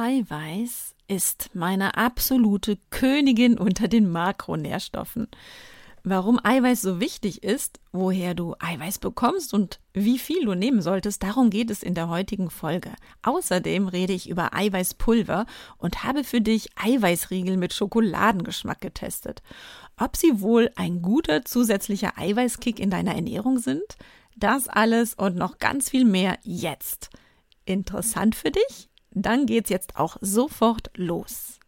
Eiweiß ist meine absolute Königin unter den Makronährstoffen. Warum Eiweiß so wichtig ist, woher du Eiweiß bekommst und wie viel du nehmen solltest, darum geht es in der heutigen Folge. Außerdem rede ich über Eiweißpulver und habe für dich Eiweißriegel mit Schokoladengeschmack getestet. Ob sie wohl ein guter zusätzlicher Eiweißkick in deiner Ernährung sind? Das alles und noch ganz viel mehr jetzt. Interessant für dich? Dann geht's jetzt auch sofort los.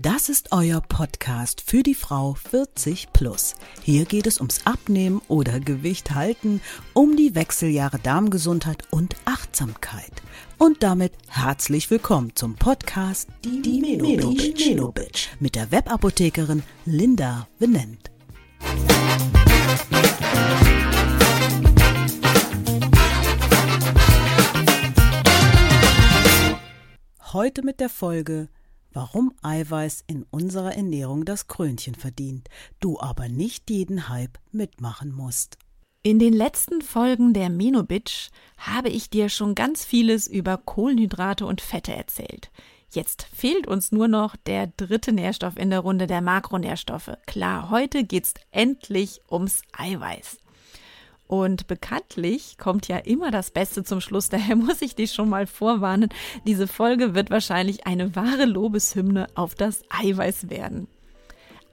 Das ist euer Podcast für die Frau 40 plus. Hier geht es ums Abnehmen oder Gewicht halten, um die Wechseljahre Darmgesundheit und Achtsamkeit. Und damit herzlich willkommen zum Podcast Die, die Menobitch Meno mit der Webapothekerin Linda Venent. Heute mit der Folge Warum Eiweiß in unserer Ernährung das Krönchen verdient, du aber nicht jeden Hype mitmachen musst. In den letzten Folgen der Menobitch habe ich dir schon ganz vieles über Kohlenhydrate und Fette erzählt. Jetzt fehlt uns nur noch der dritte Nährstoff in der Runde der Makronährstoffe. Klar, heute geht's endlich ums Eiweiß. Und bekanntlich kommt ja immer das Beste zum Schluss, daher muss ich dich schon mal vorwarnen, diese Folge wird wahrscheinlich eine wahre Lobeshymne auf das Eiweiß werden.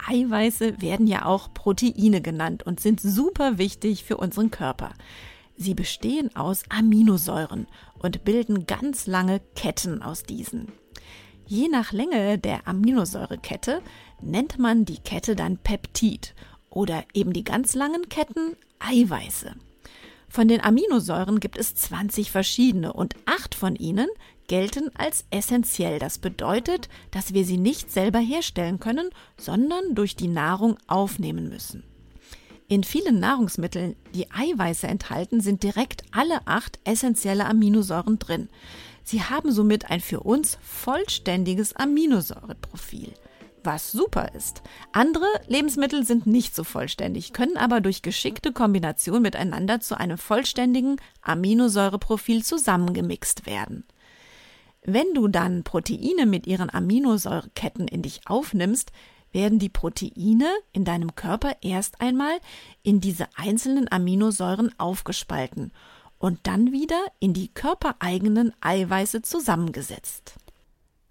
Eiweiße werden ja auch Proteine genannt und sind super wichtig für unseren Körper. Sie bestehen aus Aminosäuren und bilden ganz lange Ketten aus diesen. Je nach Länge der Aminosäurekette nennt man die Kette dann Peptid oder eben die ganz langen Ketten Eiweiße. Von den Aminosäuren gibt es 20 verschiedene und acht von ihnen gelten als essentiell. Das bedeutet, dass wir sie nicht selber herstellen können, sondern durch die Nahrung aufnehmen müssen. In vielen Nahrungsmitteln, die Eiweiße enthalten, sind direkt alle acht essentielle Aminosäuren drin. Sie haben somit ein für uns vollständiges Aminosäureprofil was super ist. Andere Lebensmittel sind nicht so vollständig, können aber durch geschickte Kombination miteinander zu einem vollständigen Aminosäureprofil zusammengemixt werden. Wenn du dann Proteine mit ihren Aminosäureketten in dich aufnimmst, werden die Proteine in deinem Körper erst einmal in diese einzelnen Aminosäuren aufgespalten und dann wieder in die körpereigenen Eiweiße zusammengesetzt.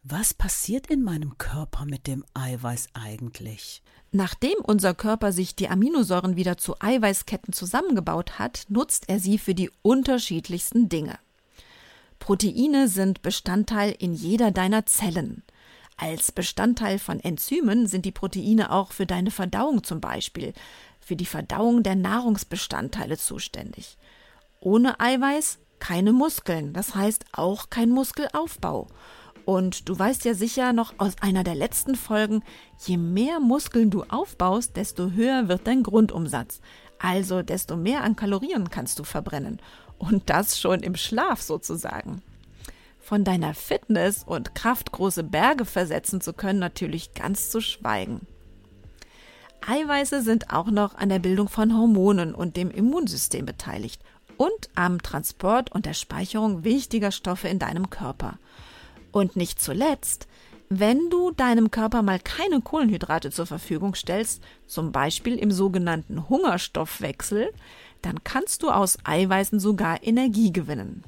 Was passiert in meinem Körper mit dem Eiweiß eigentlich? Nachdem unser Körper sich die Aminosäuren wieder zu Eiweißketten zusammengebaut hat, nutzt er sie für die unterschiedlichsten Dinge. Proteine sind Bestandteil in jeder deiner Zellen. Als Bestandteil von Enzymen sind die Proteine auch für deine Verdauung zum Beispiel, für die Verdauung der Nahrungsbestandteile zuständig. Ohne Eiweiß keine Muskeln, das heißt auch kein Muskelaufbau. Und du weißt ja sicher noch aus einer der letzten Folgen, je mehr Muskeln du aufbaust, desto höher wird dein Grundumsatz. Also desto mehr an Kalorien kannst du verbrennen. Und das schon im Schlaf sozusagen. Von deiner Fitness und Kraft große Berge versetzen zu können, natürlich ganz zu schweigen. Eiweiße sind auch noch an der Bildung von Hormonen und dem Immunsystem beteiligt und am Transport und der Speicherung wichtiger Stoffe in deinem Körper. Und nicht zuletzt, wenn du deinem Körper mal keine Kohlenhydrate zur Verfügung stellst, zum Beispiel im sogenannten Hungerstoffwechsel, dann kannst du aus Eiweißen sogar Energie gewinnen.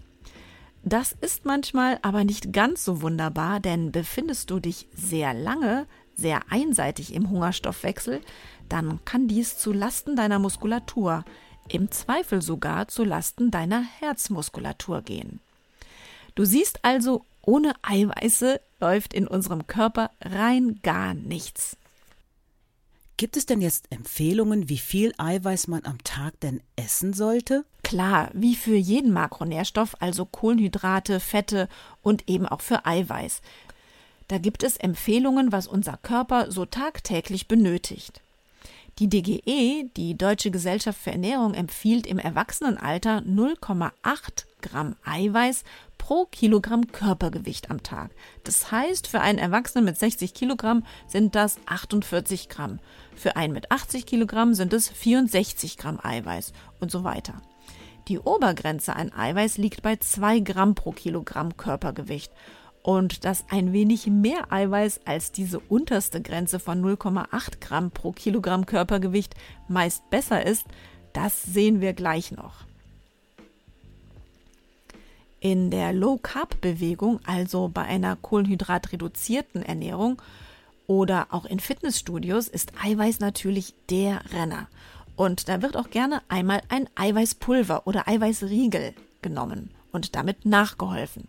Das ist manchmal aber nicht ganz so wunderbar, denn befindest du dich sehr lange, sehr einseitig im Hungerstoffwechsel, dann kann dies zu Lasten deiner Muskulatur, im Zweifel sogar zu Lasten deiner Herzmuskulatur gehen. Du siehst also, ohne Eiweiße läuft in unserem Körper rein gar nichts. Gibt es denn jetzt Empfehlungen, wie viel Eiweiß man am Tag denn essen sollte? Klar, wie für jeden Makronährstoff, also Kohlenhydrate, Fette und eben auch für Eiweiß. Da gibt es Empfehlungen, was unser Körper so tagtäglich benötigt. Die DGE, die Deutsche Gesellschaft für Ernährung, empfiehlt im Erwachsenenalter 0,8 Gramm Eiweiß pro Kilogramm Körpergewicht am Tag. Das heißt, für einen Erwachsenen mit 60 Kilogramm sind das 48 Gramm. Für einen mit 80 Kilogramm sind es 64 Gramm Eiweiß und so weiter. Die Obergrenze an Eiweiß liegt bei 2 Gramm pro Kilogramm Körpergewicht. Und dass ein wenig mehr Eiweiß als diese unterste Grenze von 0,8 Gramm pro Kilogramm Körpergewicht meist besser ist, das sehen wir gleich noch. In der Low-Carb-Bewegung, also bei einer kohlenhydratreduzierten Ernährung oder auch in Fitnessstudios, ist Eiweiß natürlich der Renner. Und da wird auch gerne einmal ein Eiweißpulver oder Eiweißriegel genommen und damit nachgeholfen.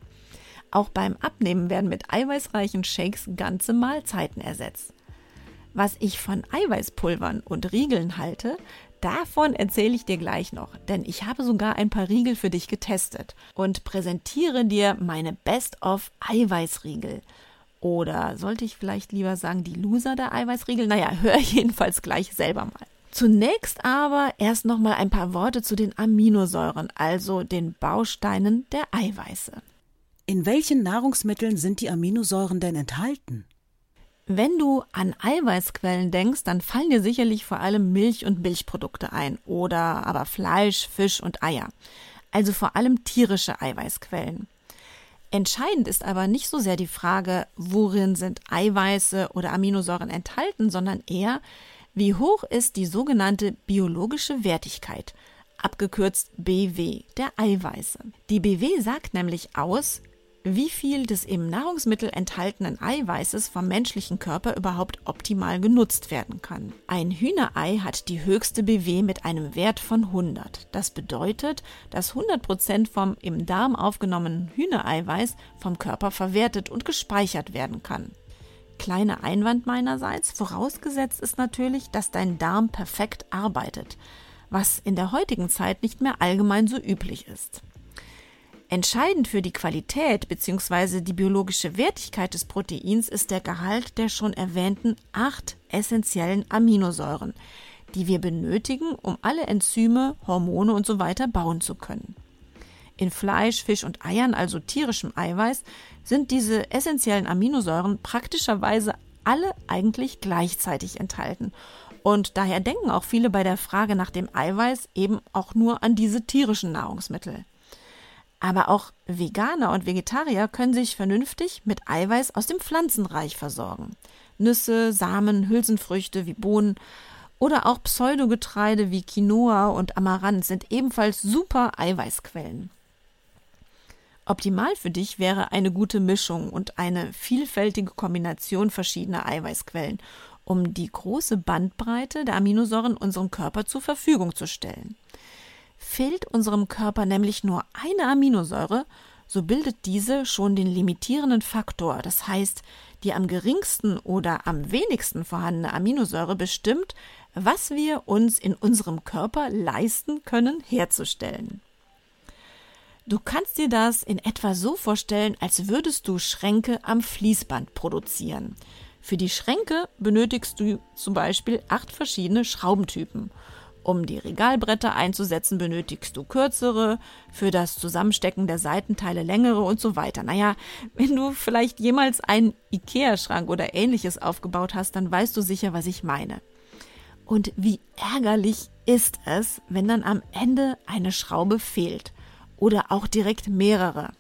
Auch beim Abnehmen werden mit eiweißreichen Shakes ganze Mahlzeiten ersetzt. Was ich von Eiweißpulvern und Riegeln halte, davon erzähle ich dir gleich noch, denn ich habe sogar ein paar Riegel für dich getestet und präsentiere dir meine Best-of Eiweißriegel. Oder sollte ich vielleicht lieber sagen, die Loser der Eiweißriegel? Naja, hör jedenfalls gleich selber mal. Zunächst aber erst noch mal ein paar Worte zu den Aminosäuren, also den Bausteinen der Eiweiße. In welchen Nahrungsmitteln sind die Aminosäuren denn enthalten? Wenn du an Eiweißquellen denkst, dann fallen dir sicherlich vor allem Milch und Milchprodukte ein oder aber Fleisch, Fisch und Eier. Also vor allem tierische Eiweißquellen. Entscheidend ist aber nicht so sehr die Frage, worin sind Eiweiße oder Aminosäuren enthalten, sondern eher, wie hoch ist die sogenannte biologische Wertigkeit, abgekürzt BW, der Eiweiße? Die BW sagt nämlich aus, wie viel des im Nahrungsmittel enthaltenen Eiweißes vom menschlichen Körper überhaupt optimal genutzt werden kann. Ein Hühnerei hat die höchste BW mit einem Wert von 100. Das bedeutet, dass 100 Prozent vom im Darm aufgenommenen Hühnereiweiß vom Körper verwertet und gespeichert werden kann. Kleiner Einwand meinerseits, vorausgesetzt ist natürlich, dass dein Darm perfekt arbeitet, was in der heutigen Zeit nicht mehr allgemein so üblich ist. Entscheidend für die Qualität bzw. die biologische Wertigkeit des Proteins ist der Gehalt der schon erwähnten acht essentiellen Aminosäuren, die wir benötigen, um alle Enzyme, Hormone usw. So bauen zu können. In Fleisch, Fisch und Eiern, also tierischem Eiweiß, sind diese essentiellen Aminosäuren praktischerweise alle eigentlich gleichzeitig enthalten. Und daher denken auch viele bei der Frage nach dem Eiweiß eben auch nur an diese tierischen Nahrungsmittel. Aber auch Veganer und Vegetarier können sich vernünftig mit Eiweiß aus dem Pflanzenreich versorgen. Nüsse, Samen, Hülsenfrüchte wie Bohnen oder auch Pseudogetreide wie Quinoa und Amaranth sind ebenfalls super Eiweißquellen. Optimal für dich wäre eine gute Mischung und eine vielfältige Kombination verschiedener Eiweißquellen, um die große Bandbreite der Aminosäuren unserem Körper zur Verfügung zu stellen. Fehlt unserem Körper nämlich nur eine Aminosäure, so bildet diese schon den limitierenden Faktor, das heißt, die am geringsten oder am wenigsten vorhandene Aminosäure bestimmt, was wir uns in unserem Körper leisten können herzustellen. Du kannst dir das in etwa so vorstellen, als würdest du Schränke am Fließband produzieren. Für die Schränke benötigst du zum Beispiel acht verschiedene Schraubentypen. Um die Regalbretter einzusetzen, benötigst du kürzere, für das Zusammenstecken der Seitenteile längere und so weiter. Naja, wenn du vielleicht jemals einen IKEA-Schrank oder ähnliches aufgebaut hast, dann weißt du sicher, was ich meine. Und wie ärgerlich ist es, wenn dann am Ende eine Schraube fehlt oder auch direkt mehrere.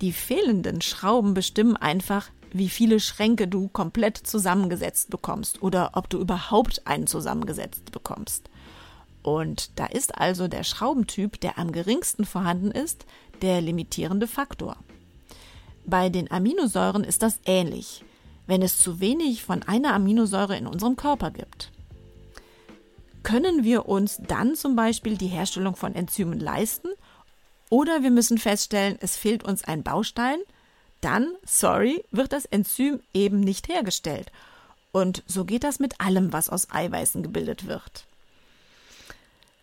Die fehlenden Schrauben bestimmen einfach, wie viele Schränke du komplett zusammengesetzt bekommst oder ob du überhaupt einen zusammengesetzt bekommst. Und da ist also der Schraubentyp, der am geringsten vorhanden ist, der limitierende Faktor. Bei den Aminosäuren ist das ähnlich, wenn es zu wenig von einer Aminosäure in unserem Körper gibt. Können wir uns dann zum Beispiel die Herstellung von Enzymen leisten oder wir müssen feststellen, es fehlt uns ein Baustein, dann, sorry, wird das Enzym eben nicht hergestellt. Und so geht das mit allem, was aus Eiweißen gebildet wird.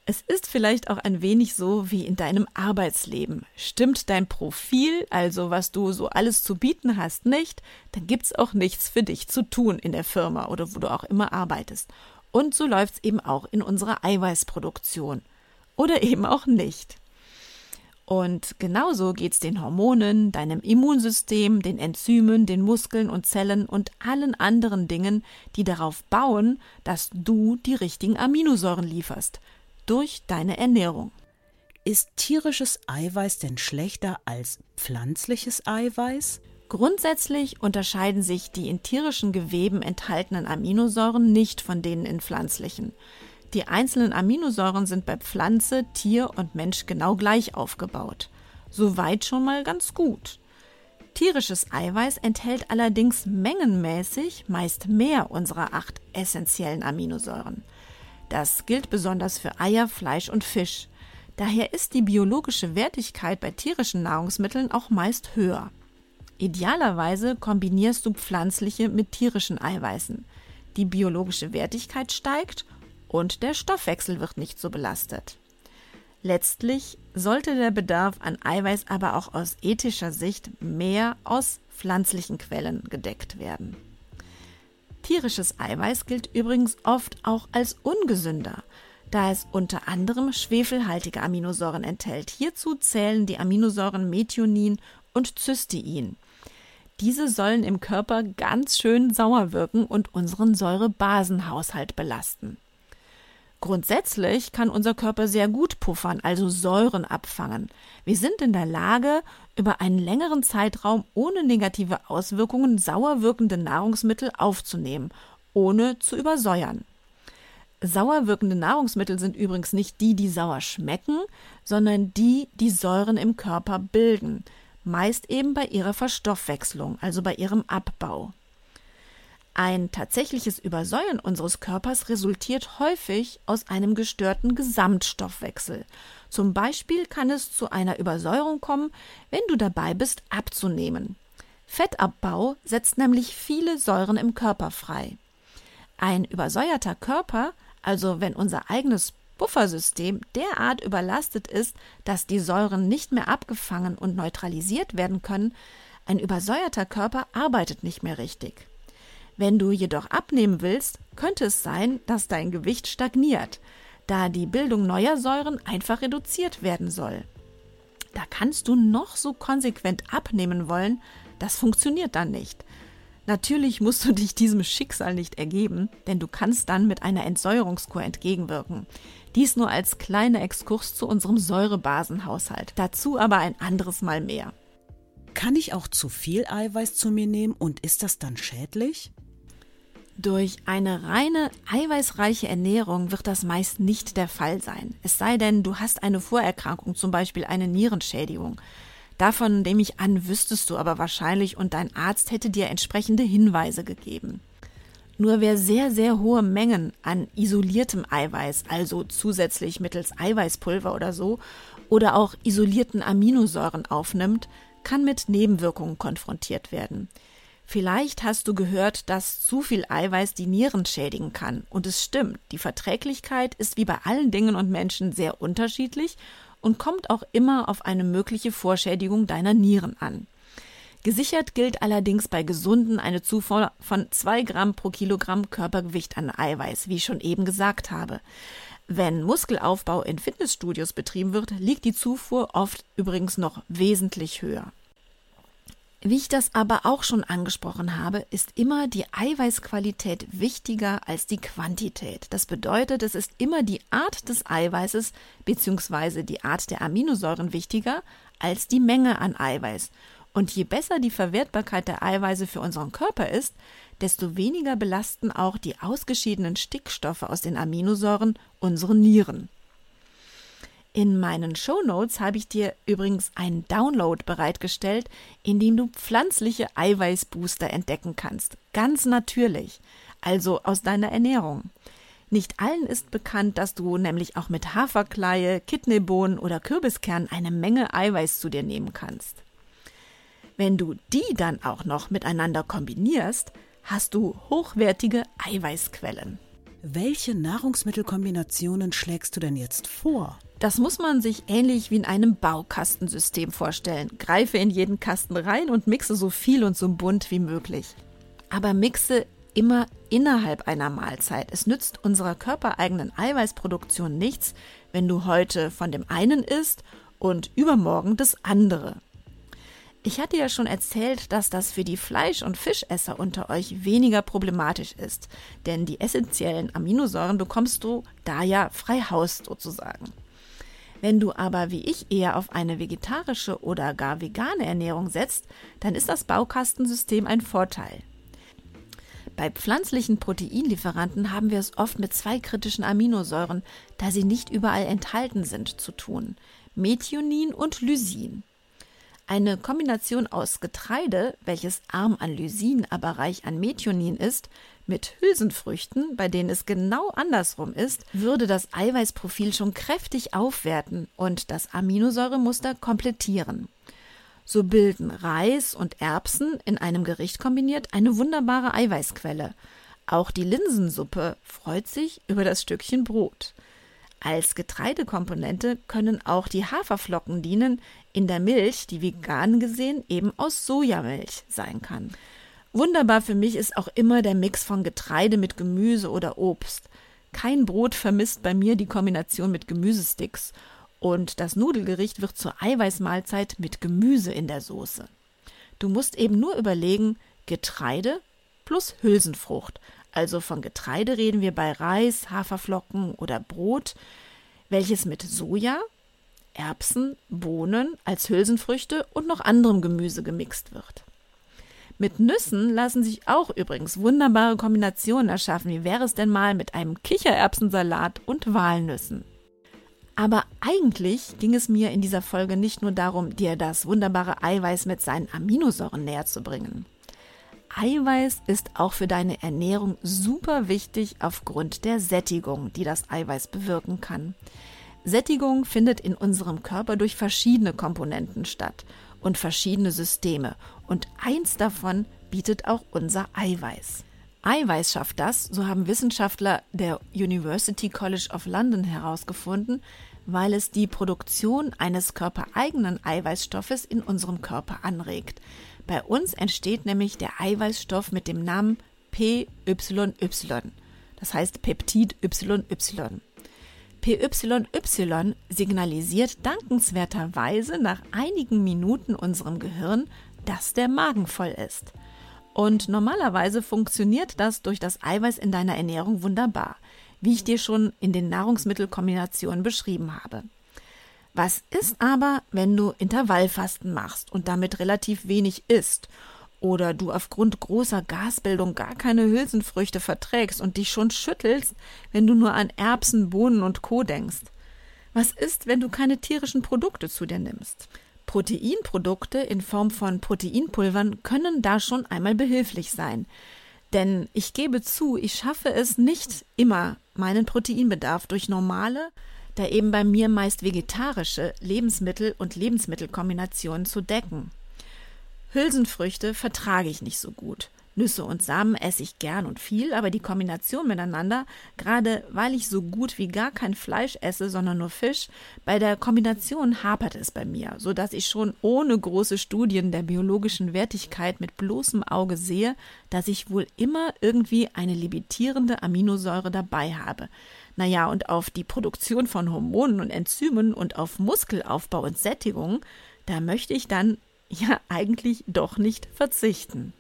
Es ist vielleicht auch ein wenig so wie in deinem Arbeitsleben. Stimmt dein Profil, also was du so alles zu bieten hast, nicht, dann gibt's auch nichts für dich zu tun in der Firma oder wo du auch immer arbeitest. Und so läuft's eben auch in unserer Eiweißproduktion. Oder eben auch nicht. Und genauso geht es den Hormonen, deinem Immunsystem, den Enzymen, den Muskeln und Zellen und allen anderen Dingen, die darauf bauen, dass du die richtigen Aminosäuren lieferst. Durch deine Ernährung. Ist tierisches Eiweiß denn schlechter als pflanzliches Eiweiß? Grundsätzlich unterscheiden sich die in tierischen Geweben enthaltenen Aminosäuren nicht von denen in pflanzlichen. Die einzelnen Aminosäuren sind bei Pflanze, Tier und Mensch genau gleich aufgebaut. Soweit schon mal ganz gut. Tierisches Eiweiß enthält allerdings mengenmäßig meist mehr unserer acht essentiellen Aminosäuren. Das gilt besonders für Eier, Fleisch und Fisch. Daher ist die biologische Wertigkeit bei tierischen Nahrungsmitteln auch meist höher. Idealerweise kombinierst du pflanzliche mit tierischen Eiweißen. Die biologische Wertigkeit steigt und der Stoffwechsel wird nicht so belastet. Letztlich sollte der Bedarf an Eiweiß aber auch aus ethischer Sicht mehr aus pflanzlichen Quellen gedeckt werden. Tierisches Eiweiß gilt übrigens oft auch als ungesünder, da es unter anderem schwefelhaltige Aminosäuren enthält. Hierzu zählen die Aminosäuren Methionin und Cystein. Diese sollen im Körper ganz schön sauer wirken und unseren Säurebasenhaushalt belasten. Grundsätzlich kann unser Körper sehr gut puffern, also Säuren abfangen. Wir sind in der Lage, über einen längeren Zeitraum ohne negative Auswirkungen sauer wirkende Nahrungsmittel aufzunehmen, ohne zu übersäuern. Sauer wirkende Nahrungsmittel sind übrigens nicht die, die sauer schmecken, sondern die, die Säuren im Körper bilden, meist eben bei ihrer Verstoffwechslung, also bei ihrem Abbau. Ein tatsächliches Übersäuern unseres Körpers resultiert häufig aus einem gestörten Gesamtstoffwechsel. Zum Beispiel kann es zu einer Übersäuerung kommen, wenn du dabei bist, abzunehmen. Fettabbau setzt nämlich viele Säuren im Körper frei. Ein übersäuerter Körper, also wenn unser eigenes Buffersystem derart überlastet ist, dass die Säuren nicht mehr abgefangen und neutralisiert werden können, ein übersäuerter Körper arbeitet nicht mehr richtig. Wenn du jedoch abnehmen willst, könnte es sein, dass dein Gewicht stagniert, da die Bildung neuer Säuren einfach reduziert werden soll. Da kannst du noch so konsequent abnehmen wollen, das funktioniert dann nicht. Natürlich musst du dich diesem Schicksal nicht ergeben, denn du kannst dann mit einer Entsäuerungskur entgegenwirken. Dies nur als kleiner Exkurs zu unserem Säurebasenhaushalt. Dazu aber ein anderes Mal mehr. Kann ich auch zu viel Eiweiß zu mir nehmen und ist das dann schädlich? Durch eine reine eiweißreiche Ernährung wird das meist nicht der Fall sein. Es sei denn, du hast eine Vorerkrankung, zum Beispiel eine Nierenschädigung. Davon nehme ich an, wüsstest du aber wahrscheinlich und dein Arzt hätte dir entsprechende Hinweise gegeben. Nur wer sehr, sehr hohe Mengen an isoliertem Eiweiß, also zusätzlich mittels Eiweißpulver oder so, oder auch isolierten Aminosäuren aufnimmt, kann mit Nebenwirkungen konfrontiert werden. Vielleicht hast du gehört, dass zu viel Eiweiß die Nieren schädigen kann. Und es stimmt, die Verträglichkeit ist wie bei allen Dingen und Menschen sehr unterschiedlich und kommt auch immer auf eine mögliche Vorschädigung deiner Nieren an. Gesichert gilt allerdings bei Gesunden eine Zufuhr von zwei Gramm pro Kilogramm Körpergewicht an Eiweiß, wie ich schon eben gesagt habe. Wenn Muskelaufbau in Fitnessstudios betrieben wird, liegt die Zufuhr oft übrigens noch wesentlich höher. Wie ich das aber auch schon angesprochen habe, ist immer die Eiweißqualität wichtiger als die Quantität. Das bedeutet, es ist immer die Art des Eiweißes bzw. die Art der Aminosäuren wichtiger als die Menge an Eiweiß. Und je besser die Verwertbarkeit der Eiweiße für unseren Körper ist, desto weniger belasten auch die ausgeschiedenen Stickstoffe aus den Aminosäuren unsere Nieren. In meinen Show Notes habe ich dir übrigens einen Download bereitgestellt, in dem du pflanzliche Eiweißbooster entdecken kannst. Ganz natürlich. Also aus deiner Ernährung. Nicht allen ist bekannt, dass du nämlich auch mit Haferkleie, Kidneybohnen oder Kürbiskernen eine Menge Eiweiß zu dir nehmen kannst. Wenn du die dann auch noch miteinander kombinierst, hast du hochwertige Eiweißquellen. Welche Nahrungsmittelkombinationen schlägst du denn jetzt vor? Das muss man sich ähnlich wie in einem Baukastensystem vorstellen. Greife in jeden Kasten rein und mixe so viel und so bunt wie möglich. Aber mixe immer innerhalb einer Mahlzeit. Es nützt unserer körpereigenen Eiweißproduktion nichts, wenn du heute von dem einen isst und übermorgen das andere. Ich hatte ja schon erzählt, dass das für die Fleisch- und Fischesser unter euch weniger problematisch ist, denn die essentiellen Aminosäuren bekommst du da ja frei Haus sozusagen. Wenn du aber wie ich eher auf eine vegetarische oder gar vegane Ernährung setzt, dann ist das Baukastensystem ein Vorteil. Bei pflanzlichen Proteinlieferanten haben wir es oft mit zwei kritischen Aminosäuren, da sie nicht überall enthalten sind, zu tun: Methionin und Lysin. Eine Kombination aus Getreide, welches arm an Lysin, aber reich an Methionin ist, mit Hülsenfrüchten, bei denen es genau andersrum ist, würde das Eiweißprofil schon kräftig aufwerten und das Aminosäuremuster komplettieren. So bilden Reis und Erbsen in einem Gericht kombiniert eine wunderbare Eiweißquelle. Auch die Linsensuppe freut sich über das Stückchen Brot. Als Getreidekomponente können auch die Haferflocken dienen, in der Milch, die vegan gesehen eben aus Sojamilch sein kann. Wunderbar für mich ist auch immer der Mix von Getreide mit Gemüse oder Obst. Kein Brot vermisst bei mir die Kombination mit Gemüsesticks und das Nudelgericht wird zur Eiweißmahlzeit mit Gemüse in der Soße. Du musst eben nur überlegen, Getreide plus Hülsenfrucht, also von Getreide reden wir bei Reis, Haferflocken oder Brot, welches mit Soja, Erbsen, Bohnen als Hülsenfrüchte und noch anderem Gemüse gemixt wird. Mit Nüssen lassen sich auch übrigens wunderbare Kombinationen erschaffen. Wie wäre es denn mal mit einem Kichererbsensalat und Walnüssen? Aber eigentlich ging es mir in dieser Folge nicht nur darum, dir das wunderbare Eiweiß mit seinen Aminosäuren näher zu bringen. Eiweiß ist auch für deine Ernährung super wichtig aufgrund der Sättigung, die das Eiweiß bewirken kann. Sättigung findet in unserem Körper durch verschiedene Komponenten statt und verschiedene Systeme und eins davon bietet auch unser Eiweiß. Eiweiß schafft das, so haben Wissenschaftler der University College of London herausgefunden, weil es die Produktion eines körpereigenen Eiweißstoffes in unserem Körper anregt. Bei uns entsteht nämlich der Eiweißstoff mit dem Namen PYY, das heißt Peptid YY. PYY signalisiert dankenswerterweise nach einigen Minuten unserem Gehirn, dass der Magen voll ist. Und normalerweise funktioniert das durch das Eiweiß in deiner Ernährung wunderbar, wie ich dir schon in den Nahrungsmittelkombinationen beschrieben habe. Was ist aber, wenn du Intervallfasten machst und damit relativ wenig isst? Oder du aufgrund großer Gasbildung gar keine Hülsenfrüchte verträgst und dich schon schüttelst, wenn du nur an Erbsen, Bohnen und Co. denkst? Was ist, wenn du keine tierischen Produkte zu dir nimmst? Proteinprodukte in Form von Proteinpulvern können da schon einmal behilflich sein. Denn ich gebe zu, ich schaffe es nicht immer, meinen Proteinbedarf durch normale, da eben bei mir meist vegetarische Lebensmittel und Lebensmittelkombinationen zu decken. Hülsenfrüchte vertrage ich nicht so gut. Nüsse und Samen esse ich gern und viel, aber die Kombination miteinander, gerade weil ich so gut wie gar kein Fleisch esse, sondern nur Fisch, bei der Kombination hapert es bei mir, so dass ich schon ohne große Studien der biologischen Wertigkeit mit bloßem Auge sehe, dass ich wohl immer irgendwie eine limitierende Aminosäure dabei habe. Naja, und auf die Produktion von Hormonen und Enzymen und auf Muskelaufbau und Sättigung, da möchte ich dann ja eigentlich doch nicht verzichten.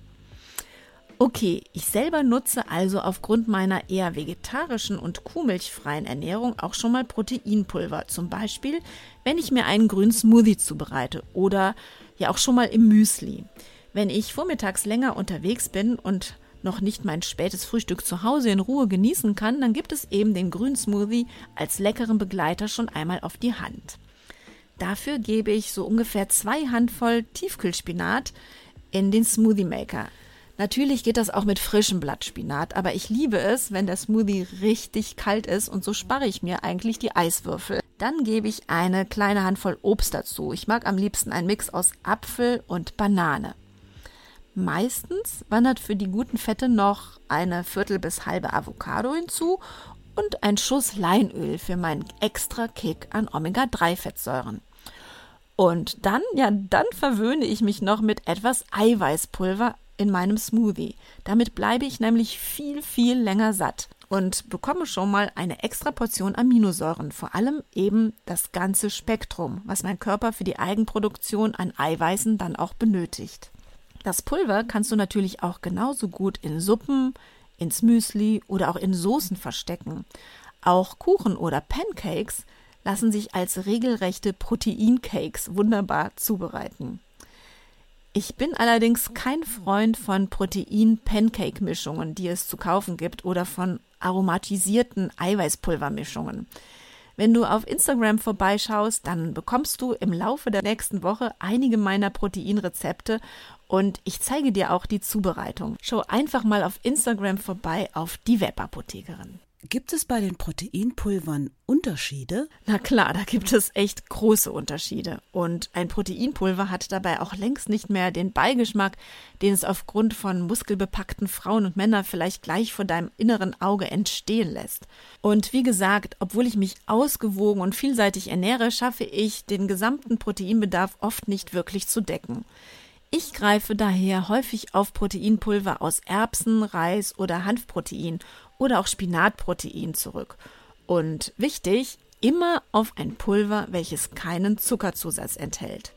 Okay, ich selber nutze also aufgrund meiner eher vegetarischen und kuhmilchfreien Ernährung auch schon mal Proteinpulver. Zum Beispiel, wenn ich mir einen grünen Smoothie zubereite oder ja auch schon mal im Müsli. Wenn ich vormittags länger unterwegs bin und noch nicht mein spätes Frühstück zu Hause in Ruhe genießen kann, dann gibt es eben den Grünsmoothie als leckeren Begleiter schon einmal auf die Hand. Dafür gebe ich so ungefähr zwei Handvoll Tiefkühlspinat in den Smoothie Maker. Natürlich geht das auch mit frischem Blattspinat, aber ich liebe es, wenn der Smoothie richtig kalt ist und so spare ich mir eigentlich die Eiswürfel. Dann gebe ich eine kleine Handvoll Obst dazu. Ich mag am liebsten einen Mix aus Apfel und Banane. Meistens wandert für die guten Fette noch eine Viertel bis halbe Avocado hinzu und ein Schuss Leinöl für meinen extra Kick an Omega-3-Fettsäuren. Und dann, ja, dann verwöhne ich mich noch mit etwas Eiweißpulver in meinem Smoothie. Damit bleibe ich nämlich viel, viel länger satt. und bekomme schon mal eine extra Portion Aminosäuren, vor allem eben das ganze Spektrum, was mein Körper für die Eigenproduktion an Eiweißen dann auch benötigt. Das Pulver kannst du natürlich auch genauso gut in Suppen, ins Müsli oder auch in Soßen verstecken. Auch Kuchen oder Pancakes lassen sich als regelrechte Proteincakes wunderbar zubereiten. Ich bin allerdings kein Freund von Protein-Pancake-Mischungen, die es zu kaufen gibt, oder von aromatisierten Eiweißpulvermischungen. Wenn du auf Instagram vorbeischaust, dann bekommst du im Laufe der nächsten Woche einige meiner Proteinrezepte und ich zeige dir auch die Zubereitung. Schau einfach mal auf Instagram vorbei auf die Webapothekerin. Gibt es bei den Proteinpulvern Unterschiede? Na klar, da gibt es echt große Unterschiede. Und ein Proteinpulver hat dabei auch längst nicht mehr den Beigeschmack, den es aufgrund von muskelbepackten Frauen und Männern vielleicht gleich vor deinem inneren Auge entstehen lässt. Und wie gesagt, obwohl ich mich ausgewogen und vielseitig ernähre, schaffe ich, den gesamten Proteinbedarf oft nicht wirklich zu decken. Ich greife daher häufig auf Proteinpulver aus Erbsen, Reis oder Hanfprotein oder auch Spinatprotein zurück. Und wichtig, immer auf ein Pulver, welches keinen Zuckerzusatz enthält.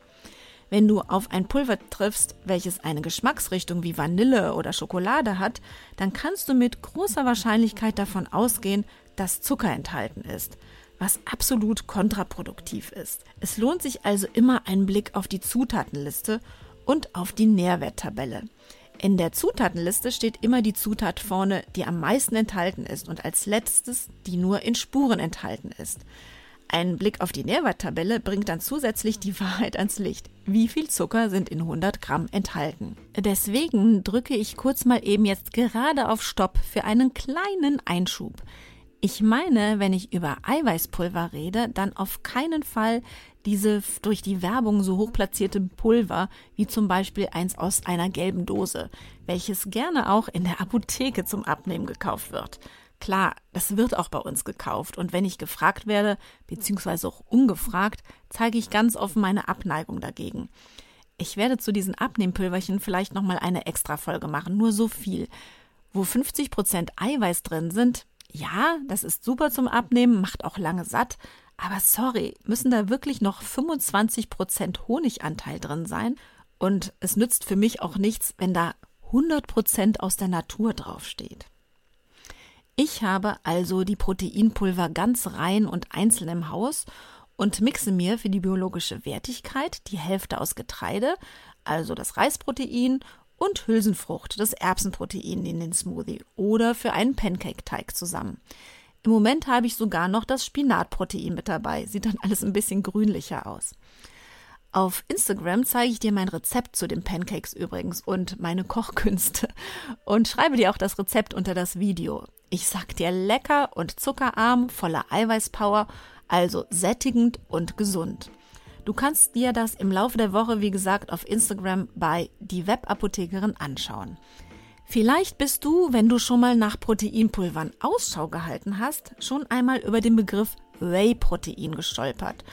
Wenn du auf ein Pulver triffst, welches eine Geschmacksrichtung wie Vanille oder Schokolade hat, dann kannst du mit großer Wahrscheinlichkeit davon ausgehen, dass Zucker enthalten ist, was absolut kontraproduktiv ist. Es lohnt sich also immer ein Blick auf die Zutatenliste und auf die Nährwerttabelle. In der Zutatenliste steht immer die Zutat vorne, die am meisten enthalten ist und als letztes die nur in Spuren enthalten ist. Ein Blick auf die Nährwerttabelle bringt dann zusätzlich die Wahrheit ans Licht. Wie viel Zucker sind in 100 Gramm enthalten? Deswegen drücke ich kurz mal eben jetzt gerade auf Stopp für einen kleinen Einschub. Ich meine, wenn ich über Eiweißpulver rede, dann auf keinen Fall diese durch die Werbung so hoch platzierte Pulver, wie zum Beispiel eins aus einer gelben Dose, welches gerne auch in der Apotheke zum Abnehmen gekauft wird. Klar, das wird auch bei uns gekauft und wenn ich gefragt werde, beziehungsweise auch ungefragt, zeige ich ganz offen meine Abneigung dagegen. Ich werde zu diesen Abnehmpulverchen vielleicht nochmal eine Extra-Folge machen, nur so viel. Wo 50% Eiweiß drin sind, ja, das ist super zum Abnehmen, macht auch lange satt, aber sorry, müssen da wirklich noch 25% Honiganteil drin sein? Und es nützt für mich auch nichts, wenn da 100% aus der Natur draufsteht. Ich habe also die Proteinpulver ganz rein und einzeln im Haus und mixe mir für die biologische Wertigkeit die Hälfte aus Getreide, also das Reisprotein und Hülsenfrucht, das Erbsenprotein in den Smoothie oder für einen Pancake-Teig zusammen. Im Moment habe ich sogar noch das Spinatprotein mit dabei. Sieht dann alles ein bisschen grünlicher aus. Auf Instagram zeige ich dir mein Rezept zu den Pancakes übrigens und meine Kochkünste und schreibe dir auch das Rezept unter das Video. Ich sag dir lecker und zuckerarm, voller Eiweißpower, also sättigend und gesund. Du kannst dir das im Laufe der Woche, wie gesagt, auf Instagram bei die Webapothekerin anschauen. Vielleicht bist du, wenn du schon mal nach Proteinpulvern Ausschau gehalten hast, schon einmal über den Begriff Whey-Protein gestolpert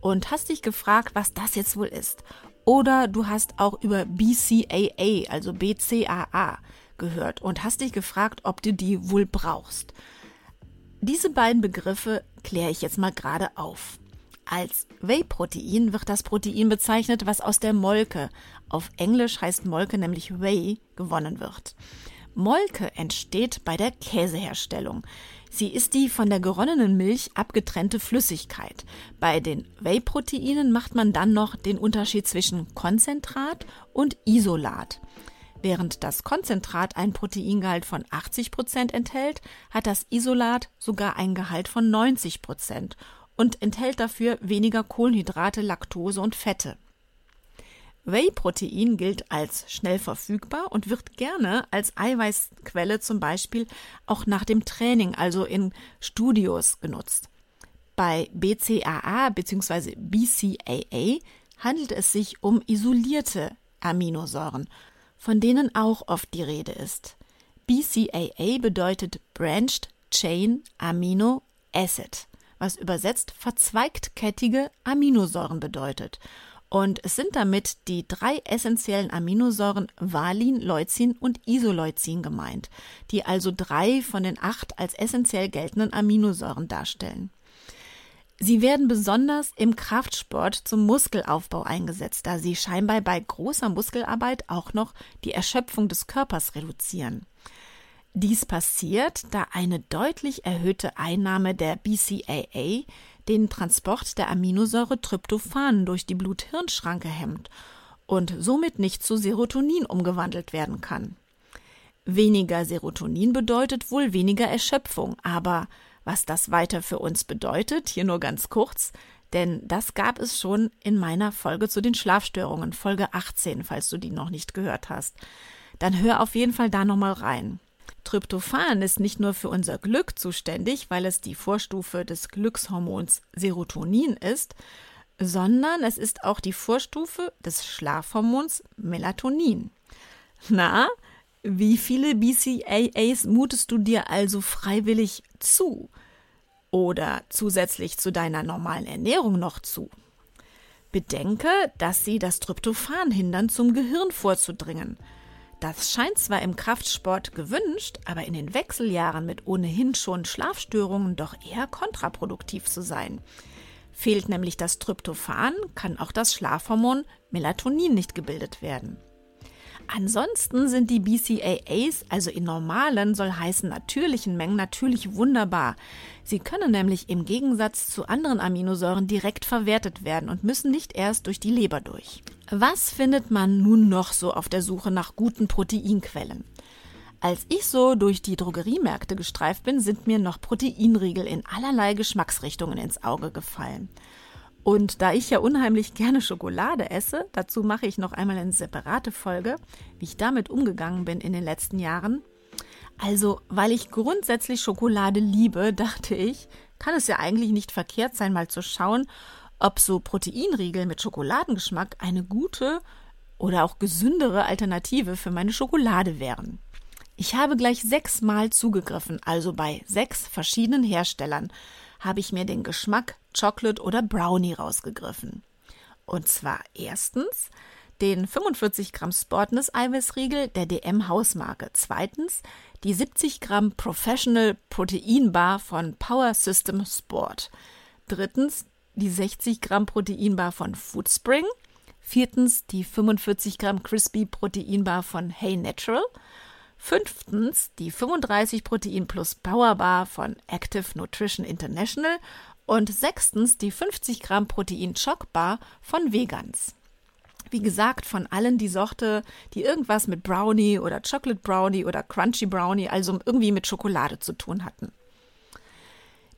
und hast dich gefragt, was das jetzt wohl ist. Oder du hast auch über BCAA, also BCAA, gehört und hast dich gefragt, ob du die wohl brauchst. Diese beiden Begriffe kläre ich jetzt mal gerade auf. Als Whey-Protein wird das Protein bezeichnet, was aus der Molke, auf Englisch heißt Molke nämlich Whey, gewonnen wird. Molke entsteht bei der Käseherstellung. Sie ist die von der geronnenen Milch abgetrennte Flüssigkeit. Bei den Whey-Proteinen macht man dann noch den Unterschied zwischen Konzentrat und Isolat. Während das Konzentrat ein Proteingehalt von 80 Prozent enthält, hat das Isolat sogar ein Gehalt von 90 Prozent und enthält dafür weniger Kohlenhydrate, Laktose und Fette. Whey-Protein gilt als schnell verfügbar und wird gerne als Eiweißquelle zum Beispiel auch nach dem Training, also in Studios, genutzt. Bei BCAA bzw. BCAA handelt es sich um isolierte Aminosäuren, von denen auch oft die Rede ist. BCAA bedeutet Branched Chain Amino Acid was übersetzt verzweigtkettige Aminosäuren bedeutet. Und es sind damit die drei essentiellen Aminosäuren Valin, Leucin und Isoleucin gemeint, die also drei von den acht als essentiell geltenden Aminosäuren darstellen. Sie werden besonders im Kraftsport zum Muskelaufbau eingesetzt, da sie scheinbar bei großer Muskelarbeit auch noch die Erschöpfung des Körpers reduzieren. Dies passiert, da eine deutlich erhöhte Einnahme der BCAA den Transport der Aminosäure Tryptophan durch die Blut-Hirn-Schranke hemmt und somit nicht zu Serotonin umgewandelt werden kann. Weniger Serotonin bedeutet wohl weniger Erschöpfung, aber was das weiter für uns bedeutet, hier nur ganz kurz, denn das gab es schon in meiner Folge zu den Schlafstörungen, Folge 18, falls du die noch nicht gehört hast. Dann hör auf jeden Fall da nochmal rein. Tryptophan ist nicht nur für unser Glück zuständig, weil es die Vorstufe des Glückshormons Serotonin ist, sondern es ist auch die Vorstufe des Schlafhormons Melatonin. Na, wie viele BCAAs mutest du dir also freiwillig zu? Oder zusätzlich zu deiner normalen Ernährung noch zu? Bedenke, dass sie das Tryptophan hindern, zum Gehirn vorzudringen – das scheint zwar im Kraftsport gewünscht, aber in den Wechseljahren mit ohnehin schon Schlafstörungen doch eher kontraproduktiv zu sein. Fehlt nämlich das Tryptophan, kann auch das Schlafhormon Melatonin nicht gebildet werden. Ansonsten sind die BCAAs, also in normalen, soll heißen natürlichen Mengen, natürlich wunderbar. Sie können nämlich im Gegensatz zu anderen Aminosäuren direkt verwertet werden und müssen nicht erst durch die Leber durch. Was findet man nun noch so auf der Suche nach guten Proteinquellen? Als ich so durch die Drogeriemärkte gestreift bin, sind mir noch Proteinriegel in allerlei Geschmacksrichtungen ins Auge gefallen. Und da ich ja unheimlich gerne Schokolade esse, dazu mache ich noch einmal eine separate Folge, wie ich damit umgegangen bin in den letzten Jahren. Also, weil ich grundsätzlich Schokolade liebe, dachte ich, kann es ja eigentlich nicht verkehrt sein, mal zu schauen, ob so Proteinriegel mit Schokoladengeschmack eine gute oder auch gesündere Alternative für meine Schokolade wären. Ich habe gleich sechsmal zugegriffen, also bei sechs verschiedenen Herstellern habe ich mir den Geschmack Chocolate oder Brownie rausgegriffen. Und zwar erstens den 45 Gramm Sportness Eiweißriegel der DM Hausmarke. Zweitens die 70 Gramm Professional Protein Bar von Power System Sport. Drittens die 60 Gramm Proteinbar von Foodspring. Viertens die 45 Gramm Crispy Proteinbar von Hey Natural. Fünftens die 35 Protein Plus Powerbar von Active Nutrition International. Und sechstens die 50 Gramm Protein Choc Bar von Vegans. Wie gesagt, von allen die Sorte, die irgendwas mit Brownie oder Chocolate Brownie oder Crunchy Brownie, also irgendwie mit Schokolade zu tun hatten.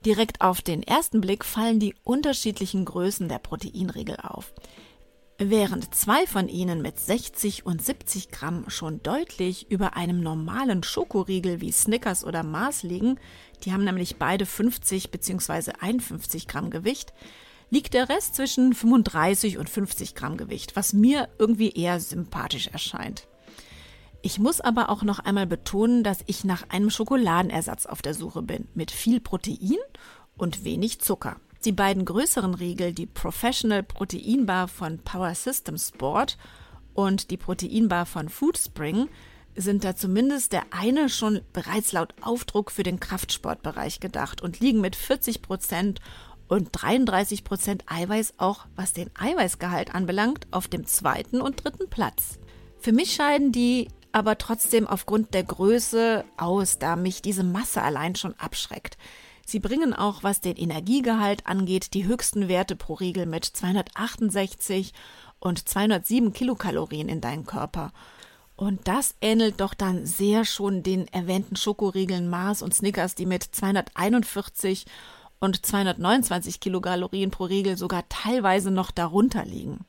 Direkt auf den ersten Blick fallen die unterschiedlichen Größen der Proteinriegel auf. Während zwei von ihnen mit 60 und 70 Gramm schon deutlich über einem normalen Schokoriegel wie Snickers oder Mars liegen, die haben nämlich beide 50 bzw. 51 Gramm Gewicht, liegt der Rest zwischen 35 und 50 Gramm Gewicht, was mir irgendwie eher sympathisch erscheint. Ich muss aber auch noch einmal betonen, dass ich nach einem Schokoladenersatz auf der Suche bin, mit viel Protein und wenig Zucker. Die beiden größeren Riegel, die Professional Proteinbar von Power System Sport und die Proteinbar von Foodspring, sind da zumindest der eine schon bereits laut Aufdruck für den Kraftsportbereich gedacht und liegen mit 40 Prozent und 33 Prozent Eiweiß auch, was den Eiweißgehalt anbelangt, auf dem zweiten und dritten Platz. Für mich scheiden die aber trotzdem aufgrund der Größe aus, da mich diese Masse allein schon abschreckt. Sie bringen auch, was den Energiegehalt angeht, die höchsten Werte pro Riegel mit 268 und 207 Kilokalorien in deinen Körper. Und das ähnelt doch dann sehr schon den erwähnten Schokoriegeln Mars und Snickers, die mit 241 und 229 Kilokalorien pro Riegel sogar teilweise noch darunter liegen.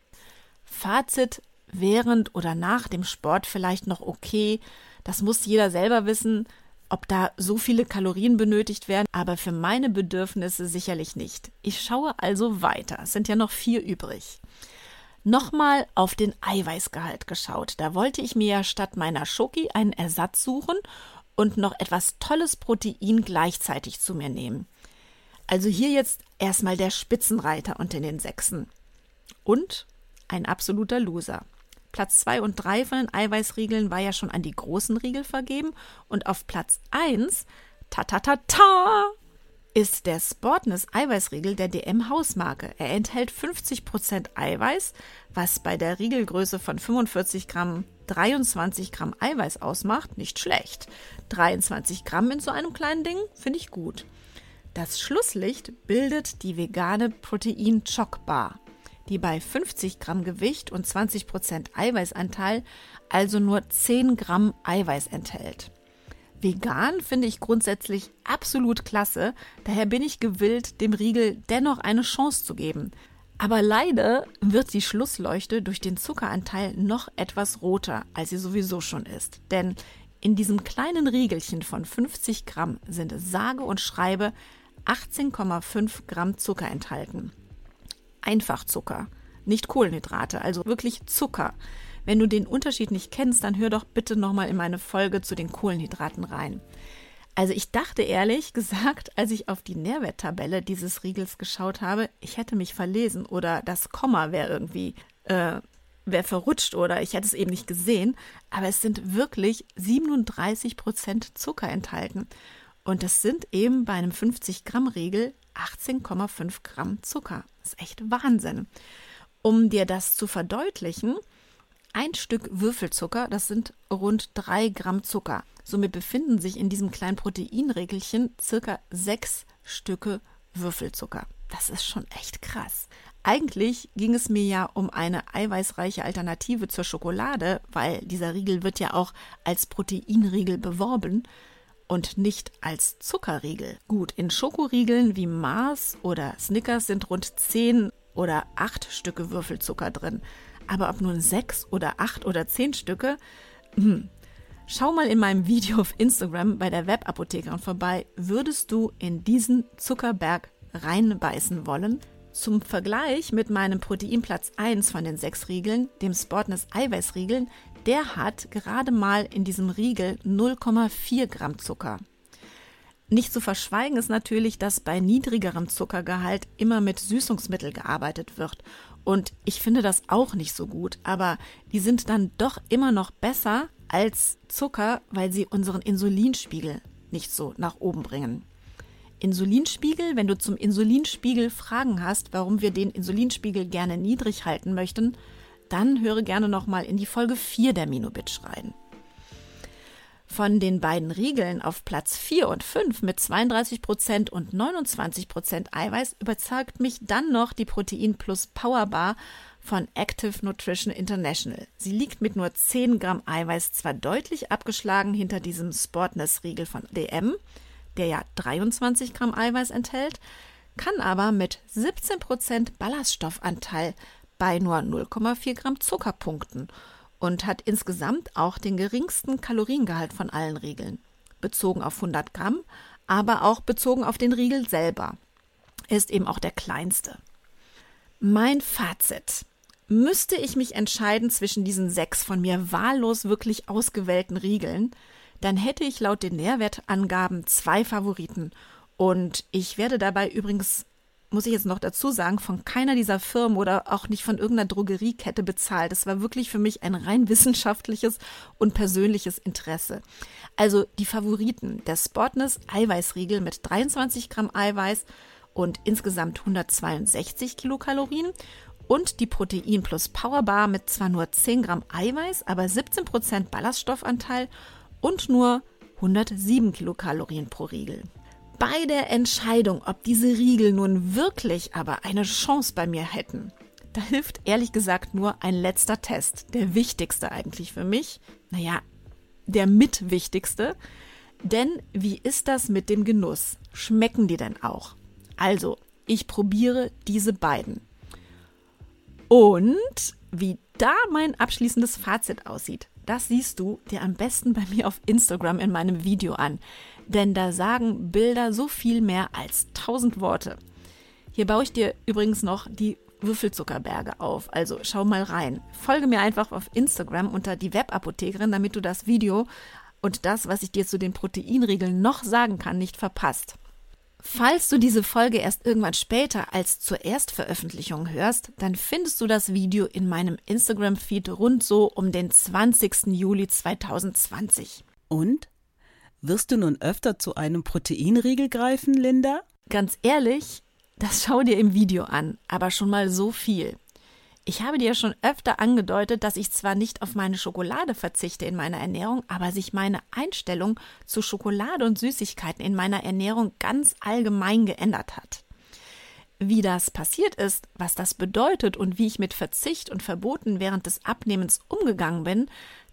Fazit, während oder nach dem Sport vielleicht noch okay. Das muss jeder selber wissen, ob da so viele Kalorien benötigt werden, aber für meine Bedürfnisse sicherlich nicht. Ich schaue also weiter. Es sind ja noch vier übrig. Nochmal auf den Eiweißgehalt geschaut. Da wollte ich mir ja statt meiner Schoki einen Ersatz suchen und noch etwas tolles Protein gleichzeitig zu mir nehmen. Also hier jetzt erstmal der Spitzenreiter unter den Sechsen. Und ein absoluter Loser. Platz 2 und 3 von den Eiweißriegeln war ja schon an die großen Riegel vergeben und auf Platz 1, ta ta ta ta, ist der Sportness Eiweißriegel der DM Hausmarke. Er enthält 50% Eiweiß, was bei der Riegelgröße von 45 Gramm 23 Gramm Eiweiß ausmacht. Nicht schlecht. 23 Gramm in so einem kleinen Ding finde ich gut. Das Schlusslicht bildet die vegane Protein Choc Bar die bei 50 Gramm Gewicht und 20 Prozent Eiweißanteil also nur 10 Gramm Eiweiß enthält. Vegan finde ich grundsätzlich absolut klasse, daher bin ich gewillt, dem Riegel dennoch eine Chance zu geben. Aber leider wird die Schlussleuchte durch den Zuckeranteil noch etwas roter, als sie sowieso schon ist. Denn in diesem kleinen Riegelchen von 50 Gramm sind sage und schreibe 18,5 Gramm Zucker enthalten. Einfachzucker, nicht Kohlenhydrate, also wirklich Zucker. Wenn du den Unterschied nicht kennst, dann hör doch bitte nochmal in meine Folge zu den Kohlenhydraten rein. Also ich dachte ehrlich gesagt, als ich auf die Nährwerttabelle dieses Riegels geschaut habe, ich hätte mich verlesen oder das Komma wäre irgendwie äh, wäre verrutscht oder ich hätte es eben nicht gesehen. Aber es sind wirklich 37 Prozent Zucker enthalten. Und das sind eben bei einem 50 Gramm Riegel 18,5 Gramm Zucker. Das ist echt Wahnsinn. Um dir das zu verdeutlichen, ein Stück Würfelzucker, das sind rund 3 Gramm Zucker. Somit befinden sich in diesem kleinen Proteinregelchen circa sechs Stücke Würfelzucker. Das ist schon echt krass. Eigentlich ging es mir ja um eine eiweißreiche Alternative zur Schokolade, weil dieser Riegel wird ja auch als Proteinriegel beworben und nicht als Zuckerriegel. Gut, in Schokoriegeln wie Mars oder Snickers sind rund 10 oder 8 Stücke Würfelzucker drin. Aber ob nun 6 oder 8 oder 10 Stücke, hm. Schau mal in meinem Video auf Instagram bei der Webapothekerin vorbei. Würdest du in diesen Zuckerberg reinbeißen wollen? Zum Vergleich mit meinem Proteinplatz 1 von den sechs Riegeln, dem Sportness Eiweißriegeln, der hat gerade mal in diesem Riegel 0,4 Gramm Zucker. Nicht zu verschweigen ist natürlich, dass bei niedrigerem Zuckergehalt immer mit Süßungsmittel gearbeitet wird. Und ich finde das auch nicht so gut, aber die sind dann doch immer noch besser als Zucker, weil sie unseren Insulinspiegel nicht so nach oben bringen. Insulinspiegel, wenn du zum Insulinspiegel Fragen hast, warum wir den Insulinspiegel gerne niedrig halten möchten, dann höre gerne nochmal in die Folge 4 der Minobitch rein. Von den beiden Riegeln auf Platz 4 und 5 mit 32% und 29% Eiweiß überzeugt mich dann noch die Protein Plus Power Bar von Active Nutrition International. Sie liegt mit nur 10 Gramm Eiweiß zwar deutlich abgeschlagen hinter diesem Sportness-Riegel von DM, der ja 23 Gramm Eiweiß enthält, kann aber mit 17% Ballaststoffanteil bei nur 0,4 Gramm Zuckerpunkten und hat insgesamt auch den geringsten Kaloriengehalt von allen Riegeln, bezogen auf 100 Gramm, aber auch bezogen auf den Riegel selber. Er ist eben auch der kleinste. Mein Fazit. Müsste ich mich entscheiden zwischen diesen sechs von mir wahllos wirklich ausgewählten Riegeln, dann hätte ich laut den Nährwertangaben zwei Favoriten. Und ich werde dabei übrigens muss ich jetzt noch dazu sagen, von keiner dieser Firmen oder auch nicht von irgendeiner Drogeriekette bezahlt. Das war wirklich für mich ein rein wissenschaftliches und persönliches Interesse. Also die Favoriten, der Sportness Eiweißriegel mit 23 Gramm Eiweiß und insgesamt 162 Kilokalorien und die Protein Plus Power Bar mit zwar nur 10 Gramm Eiweiß, aber 17 Prozent Ballaststoffanteil und nur 107 Kilokalorien pro Riegel. Bei der Entscheidung, ob diese Riegel nun wirklich aber eine Chance bei mir hätten, da hilft ehrlich gesagt nur ein letzter Test, der wichtigste eigentlich für mich. Naja, der mitwichtigste. Denn wie ist das mit dem Genuss? Schmecken die denn auch? Also, ich probiere diese beiden. Und wie da mein abschließendes Fazit aussieht, das siehst du dir am besten bei mir auf Instagram in meinem Video an denn da sagen Bilder so viel mehr als tausend Worte. Hier baue ich dir übrigens noch die Würfelzuckerberge auf, also schau mal rein. Folge mir einfach auf Instagram unter die Webapothekerin, damit du das Video und das, was ich dir zu den Proteinregeln noch sagen kann, nicht verpasst. Falls du diese Folge erst irgendwann später als zur Erstveröffentlichung hörst, dann findest du das Video in meinem Instagram-Feed rund so um den 20. Juli 2020. Und? Wirst du nun öfter zu einem Proteinriegel greifen, Linda? Ganz ehrlich, das schau dir im Video an, aber schon mal so viel. Ich habe dir schon öfter angedeutet, dass ich zwar nicht auf meine Schokolade verzichte in meiner Ernährung, aber sich meine Einstellung zu Schokolade und Süßigkeiten in meiner Ernährung ganz allgemein geändert hat. Wie das passiert ist, was das bedeutet und wie ich mit Verzicht und Verboten während des Abnehmens umgegangen bin,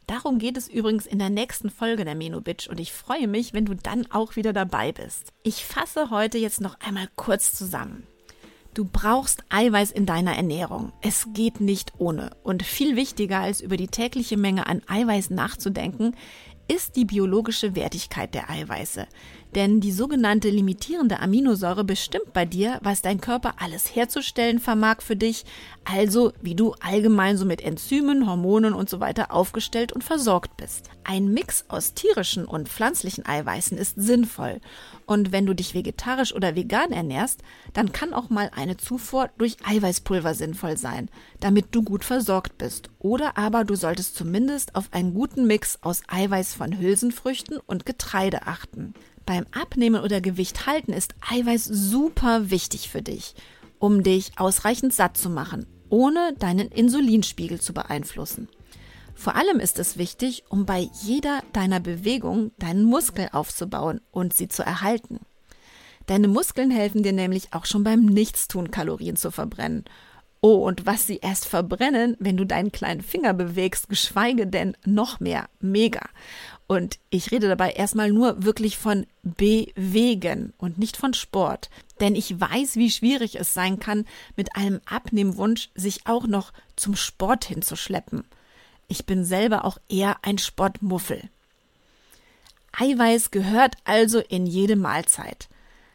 darum geht es übrigens in der nächsten Folge der Menobitch und ich freue mich, wenn du dann auch wieder dabei bist. Ich fasse heute jetzt noch einmal kurz zusammen. Du brauchst Eiweiß in deiner Ernährung. Es geht nicht ohne. Und viel wichtiger als über die tägliche Menge an Eiweiß nachzudenken, ist die biologische Wertigkeit der Eiweiße. Denn die sogenannte limitierende Aminosäure bestimmt bei dir, was dein Körper alles herzustellen vermag für dich, also wie du allgemein so mit Enzymen, Hormonen und so weiter aufgestellt und versorgt bist. Ein Mix aus tierischen und pflanzlichen Eiweißen ist sinnvoll. Und wenn du dich vegetarisch oder vegan ernährst, dann kann auch mal eine Zufuhr durch Eiweißpulver sinnvoll sein, damit du gut versorgt bist. Oder aber du solltest zumindest auf einen guten Mix aus Eiweiß von Hülsenfrüchten und Getreide achten. Beim Abnehmen oder Gewicht halten ist Eiweiß super wichtig für dich, um dich ausreichend satt zu machen, ohne deinen Insulinspiegel zu beeinflussen. Vor allem ist es wichtig, um bei jeder deiner Bewegung deinen Muskel aufzubauen und sie zu erhalten. Deine Muskeln helfen dir nämlich auch schon beim Nichtstun Kalorien zu verbrennen. Oh, und was sie erst verbrennen, wenn du deinen kleinen Finger bewegst, geschweige denn noch mehr. Mega. Und ich rede dabei erstmal nur wirklich von bewegen und nicht von Sport. Denn ich weiß, wie schwierig es sein kann, mit einem Abnehmwunsch sich auch noch zum Sport hinzuschleppen. Ich bin selber auch eher ein Sportmuffel. Eiweiß gehört also in jede Mahlzeit.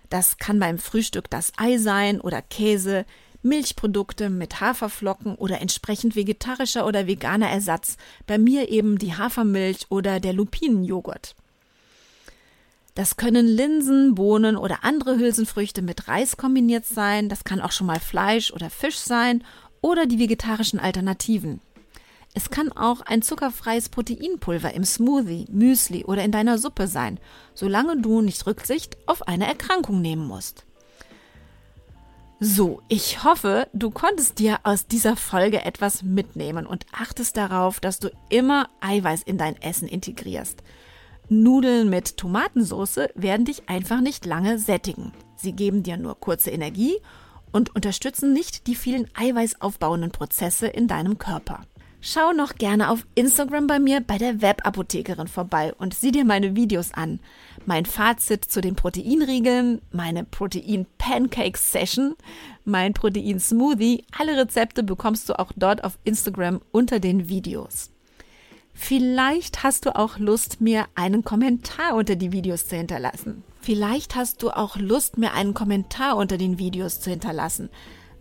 Das kann beim Frühstück das Ei sein oder Käse, Milchprodukte mit Haferflocken oder entsprechend vegetarischer oder veganer Ersatz, bei mir eben die Hafermilch oder der Lupinenjoghurt. Das können Linsen, Bohnen oder andere Hülsenfrüchte mit Reis kombiniert sein, das kann auch schon mal Fleisch oder Fisch sein oder die vegetarischen Alternativen. Es kann auch ein zuckerfreies Proteinpulver im Smoothie, Müsli oder in deiner Suppe sein, solange du nicht Rücksicht auf eine Erkrankung nehmen musst. So, ich hoffe, du konntest dir aus dieser Folge etwas mitnehmen und achtest darauf, dass du immer Eiweiß in dein Essen integrierst. Nudeln mit Tomatensauce werden dich einfach nicht lange sättigen. Sie geben dir nur kurze Energie und unterstützen nicht die vielen eiweißaufbauenden Prozesse in deinem Körper. Schau noch gerne auf Instagram bei mir bei der Webapothekerin vorbei und sieh dir meine Videos an. Mein Fazit zu den Proteinriegeln, meine Protein Pancake Session, mein Protein Smoothie, alle Rezepte bekommst du auch dort auf Instagram unter den Videos. Vielleicht hast du auch Lust, mir einen Kommentar unter die Videos zu hinterlassen. Vielleicht hast du auch Lust, mir einen Kommentar unter den Videos zu hinterlassen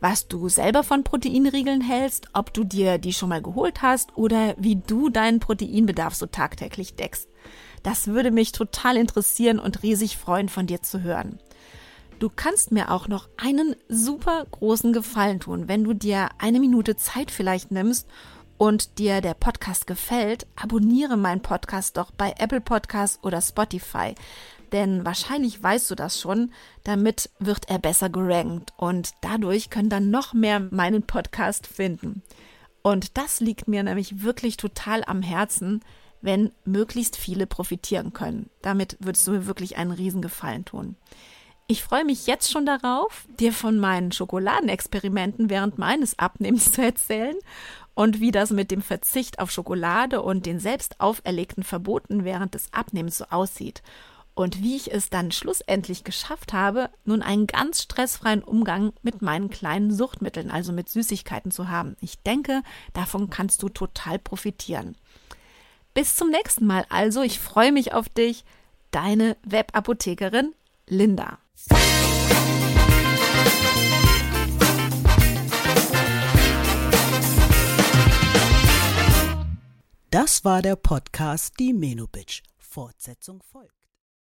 was du selber von Proteinriegeln hältst, ob du dir die schon mal geholt hast oder wie du deinen Proteinbedarf so tagtäglich deckst. Das würde mich total interessieren und riesig freuen, von dir zu hören. Du kannst mir auch noch einen super großen Gefallen tun, wenn du dir eine Minute Zeit vielleicht nimmst und dir der Podcast gefällt, abonniere meinen Podcast doch bei Apple Podcasts oder Spotify denn wahrscheinlich weißt du das schon, damit wird er besser gerankt und dadurch können dann noch mehr meinen Podcast finden. Und das liegt mir nämlich wirklich total am Herzen, wenn möglichst viele profitieren können. Damit würdest du mir wirklich einen Riesengefallen tun. Ich freue mich jetzt schon darauf, dir von meinen Schokoladenexperimenten während meines Abnehmens zu erzählen und wie das mit dem Verzicht auf Schokolade und den selbst auferlegten Verboten während des Abnehmens so aussieht und wie ich es dann schlussendlich geschafft habe, nun einen ganz stressfreien Umgang mit meinen kleinen Suchtmitteln, also mit Süßigkeiten zu haben. Ich denke, davon kannst du total profitieren. Bis zum nächsten Mal also, ich freue mich auf dich, deine Webapothekerin Linda. Das war der Podcast Die Menobitch. Fortsetzung folgt.